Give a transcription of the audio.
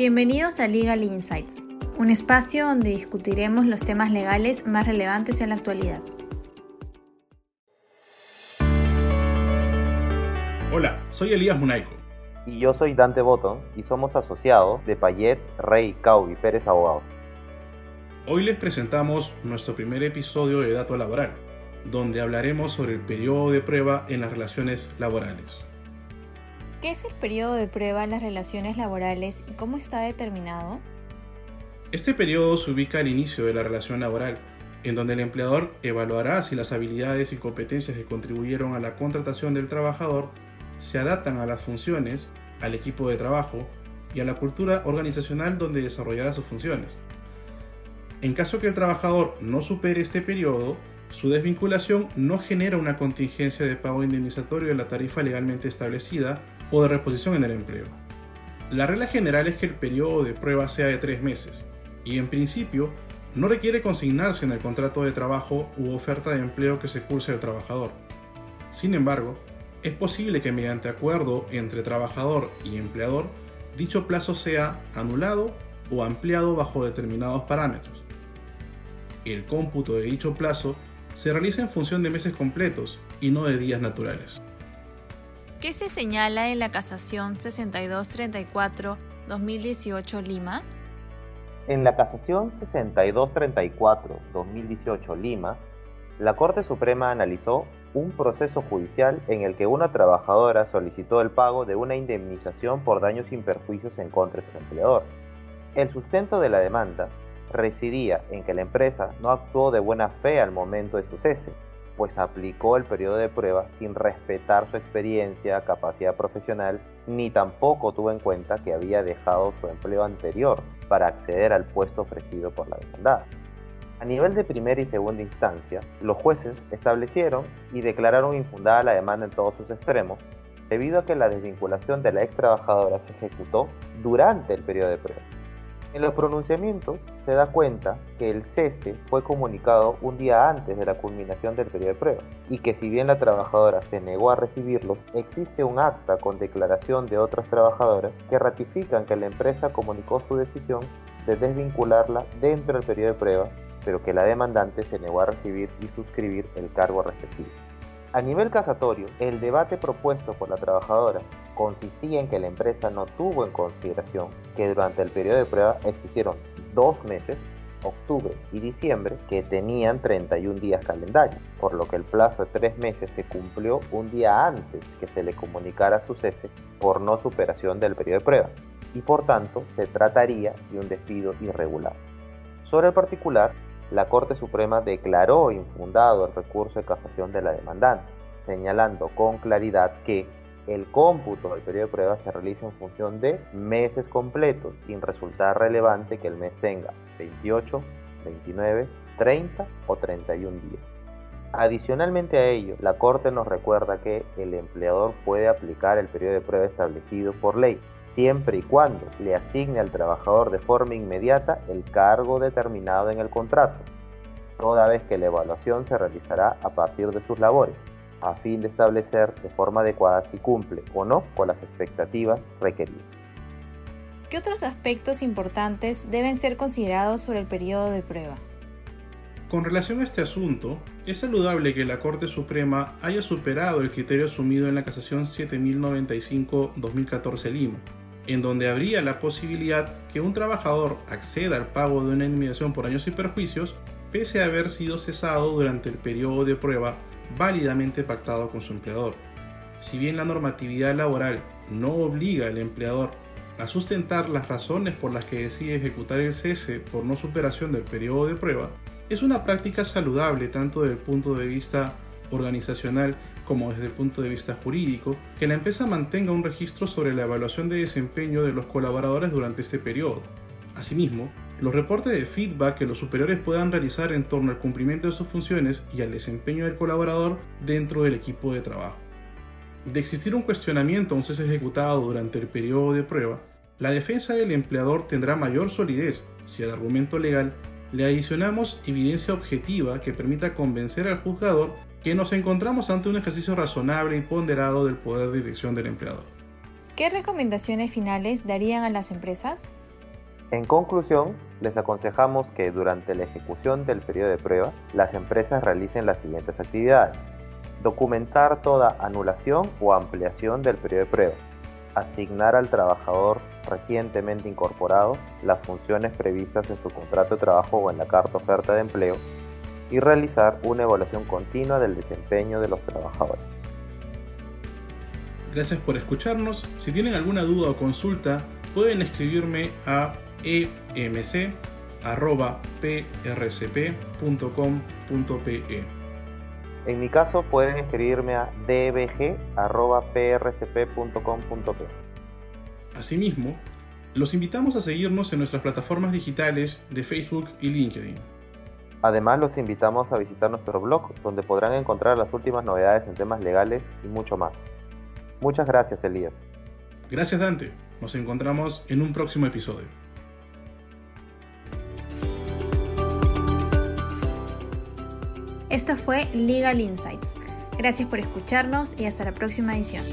Bienvenidos a Legal Insights, un espacio donde discutiremos los temas legales más relevantes en la actualidad. Hola, soy Elías Munaico. Y yo soy Dante Botton y somos asociados de Payet, Rey, Caubi, Pérez Abogados. Hoy les presentamos nuestro primer episodio de Dato Laboral, donde hablaremos sobre el periodo de prueba en las relaciones laborales. ¿Qué es el periodo de prueba en las relaciones laborales y cómo está determinado? Este periodo se ubica al inicio de la relación laboral, en donde el empleador evaluará si las habilidades y competencias que contribuyeron a la contratación del trabajador se adaptan a las funciones, al equipo de trabajo y a la cultura organizacional donde desarrollará sus funciones. En caso que el trabajador no supere este periodo, su desvinculación no genera una contingencia de pago indemnizatorio de la tarifa legalmente establecida o de reposición en el empleo. La regla general es que el periodo de prueba sea de tres meses y en principio no requiere consignarse en el contrato de trabajo u oferta de empleo que se curse el trabajador. Sin embargo, es posible que mediante acuerdo entre trabajador y empleador dicho plazo sea anulado o ampliado bajo determinados parámetros. El cómputo de dicho plazo se realiza en función de meses completos y no de días naturales. ¿Qué se señala en la casación 6234-2018 Lima? En la casación 6234-2018 Lima, la Corte Suprema analizó un proceso judicial en el que una trabajadora solicitó el pago de una indemnización por daños sin perjuicios en contra de su empleador. El sustento de la demanda residía en que la empresa no actuó de buena fe al momento de su cese, pues aplicó el periodo de prueba sin respetar su experiencia, capacidad profesional, ni tampoco tuvo en cuenta que había dejado su empleo anterior para acceder al puesto ofrecido por la demandada. A nivel de primera y segunda instancia, los jueces establecieron y declararon infundada la demanda en todos sus extremos, debido a que la desvinculación de la ex trabajadora se ejecutó durante el periodo de prueba. En los pronunciamientos se da cuenta que el cese fue comunicado un día antes de la culminación del periodo de prueba y que si bien la trabajadora se negó a recibirlo, existe un acta con declaración de otras trabajadoras que ratifican que la empresa comunicó su decisión de desvincularla dentro del periodo de prueba, pero que la demandante se negó a recibir y suscribir el cargo respectivo. A nivel casatorio, el debate propuesto por la trabajadora consistía en que la empresa no tuvo en consideración que durante el periodo de prueba existieron dos meses, octubre y diciembre, que tenían 31 días calendario, por lo que el plazo de tres meses se cumplió un día antes que se le comunicara su cese por no superación del periodo de prueba, y por tanto se trataría de un despido irregular. Sobre el particular, la Corte Suprema declaró infundado el recurso de casación de la demandante, señalando con claridad que el cómputo del periodo de prueba se realiza en función de meses completos, sin resultar relevante que el mes tenga 28, 29, 30 o 31 días. Adicionalmente a ello, la Corte nos recuerda que el empleador puede aplicar el periodo de prueba establecido por ley, siempre y cuando le asigne al trabajador de forma inmediata el cargo determinado en el contrato, toda vez que la evaluación se realizará a partir de sus labores, a fin de establecer de forma adecuada si cumple o no con las expectativas requeridas. ¿Qué otros aspectos importantes deben ser considerados sobre el periodo de prueba? Con relación a este asunto, es saludable que la Corte Suprema haya superado el criterio asumido en la casación 7095-2014 Lima, en donde habría la posibilidad que un trabajador acceda al pago de una indemnización por años y perjuicios pese a haber sido cesado durante el periodo de prueba válidamente pactado con su empleador. Si bien la normatividad laboral no obliga al empleador a sustentar las razones por las que decide ejecutar el cese por no superación del periodo de prueba, es una práctica saludable tanto desde el punto de vista organizacional como desde el punto de vista jurídico, que la empresa mantenga un registro sobre la evaluación de desempeño de los colaboradores durante este periodo. Asimismo, los reportes de feedback que los superiores puedan realizar en torno al cumplimiento de sus funciones y al desempeño del colaborador dentro del equipo de trabajo. De existir un cuestionamiento a un cese ejecutado durante el periodo de prueba, la defensa del empleador tendrá mayor solidez si al argumento legal le adicionamos evidencia objetiva que permita convencer al juzgador que nos encontramos ante un ejercicio razonable y ponderado del poder de dirección del empleador. ¿Qué recomendaciones finales darían a las empresas? En conclusión, les aconsejamos que durante la ejecución del periodo de prueba, las empresas realicen las siguientes actividades. Documentar toda anulación o ampliación del periodo de prueba. Asignar al trabajador recientemente incorporado las funciones previstas en su contrato de trabajo o en la carta oferta de empleo y realizar una evaluación continua del desempeño de los trabajadores. Gracias por escucharnos. Si tienen alguna duda o consulta, pueden escribirme a emc.prcp.com.pe. En mi caso pueden escribirme a dbg.prcp.com.pe. Asimismo, los invitamos a seguirnos en nuestras plataformas digitales de Facebook y LinkedIn. Además, los invitamos a visitar nuestro blog, donde podrán encontrar las últimas novedades en temas legales y mucho más. Muchas gracias, Elías. Gracias, Dante. Nos encontramos en un próximo episodio. Esto fue Legal Insights. Gracias por escucharnos y hasta la próxima edición.